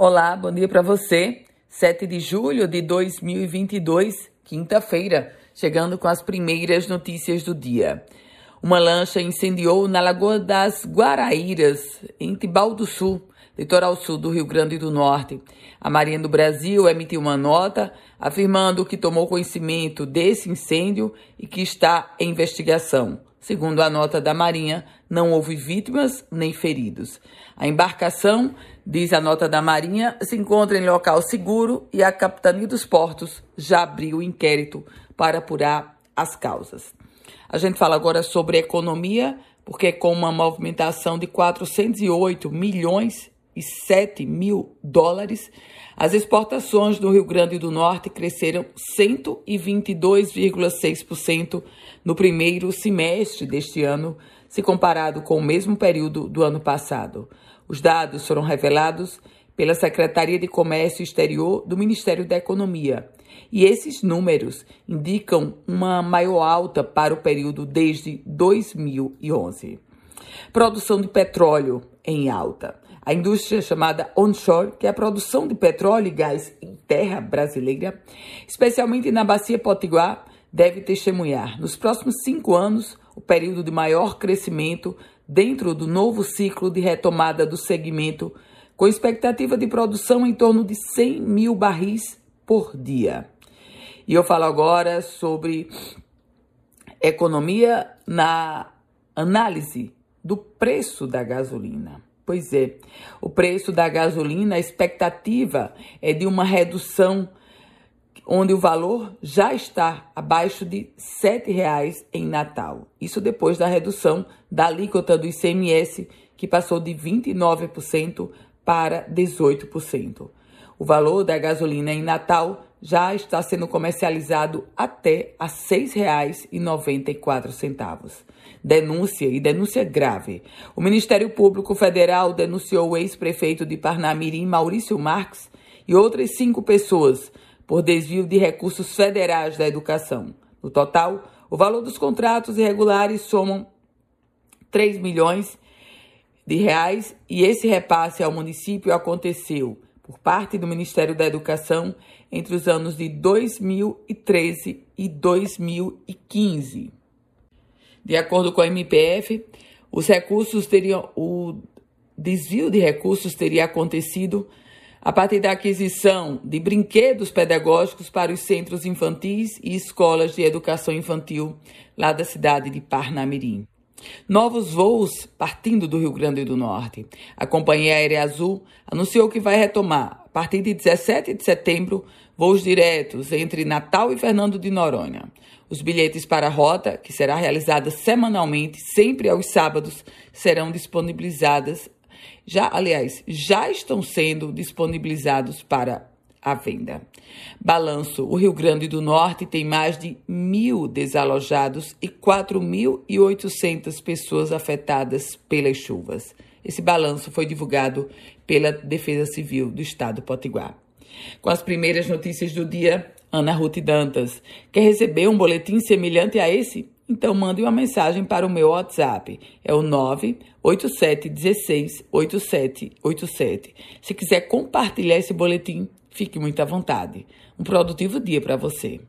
Olá, bom dia para você. 7 de julho de 2022, quinta-feira, chegando com as primeiras notícias do dia. Uma lancha incendiou na Lagoa das Guaraíras, em Tibau do Sul, litoral sul do Rio Grande do Norte. A Marinha do Brasil emitiu uma nota afirmando que tomou conhecimento desse incêndio e que está em investigação. Segundo a nota da Marinha, não houve vítimas nem feridos. A embarcação, diz a nota da Marinha, se encontra em local seguro e a Capitania dos Portos já abriu inquérito para apurar as causas. A gente fala agora sobre economia, porque com uma movimentação de 408 milhões 7 mil dólares, as exportações do Rio Grande do Norte cresceram 122,6% no primeiro semestre deste ano, se comparado com o mesmo período do ano passado. Os dados foram revelados pela Secretaria de Comércio Exterior do Ministério da Economia. E esses números indicam uma maior alta para o período desde 2011. Produção de petróleo em alta. A indústria chamada onshore, que é a produção de petróleo e gás em terra brasileira, especialmente na Bacia Potiguar, deve testemunhar, nos próximos cinco anos, o período de maior crescimento dentro do novo ciclo de retomada do segmento, com expectativa de produção em torno de 100 mil barris por dia. E eu falo agora sobre economia na análise do preço da gasolina. Pois é, o preço da gasolina, a expectativa é de uma redução onde o valor já está abaixo de R$ 7,00 em Natal. Isso depois da redução da alíquota do ICMS, que passou de 29% para 18%. O valor da gasolina em Natal já está sendo comercializado até a R$ 6,94. Denúncia e denúncia grave. O Ministério Público Federal denunciou o ex-prefeito de Parnamirim, Maurício Marques, e outras cinco pessoas por desvio de recursos federais da educação. No total, o valor dos contratos irregulares somam 3 milhões de reais e esse repasse ao município aconteceu por parte do Ministério da Educação entre os anos de 2013 e 2015. De acordo com a MPF, os recursos teriam o desvio de recursos teria acontecido a partir da aquisição de brinquedos pedagógicos para os centros infantis e escolas de educação infantil lá da cidade de Parnamirim. Novos voos partindo do Rio Grande do Norte. A Companhia Aérea Azul anunciou que vai retomar, a partir de 17 de setembro, voos diretos entre Natal e Fernando de Noronha. Os bilhetes para a rota, que será realizada semanalmente, sempre aos sábados, serão disponibilizadas. Já, aliás, já estão sendo disponibilizados para à venda. Balanço: o Rio Grande do Norte tem mais de mil desalojados e 4.800 pessoas afetadas pelas chuvas. Esse balanço foi divulgado pela Defesa Civil do Estado Potiguar. Com as primeiras notícias do dia, Ana Ruth Dantas. Quer receber um boletim semelhante a esse? Então mande uma mensagem para o meu WhatsApp. É o 987168787. Se quiser compartilhar esse boletim, Fique muito à vontade. Um produtivo dia para você.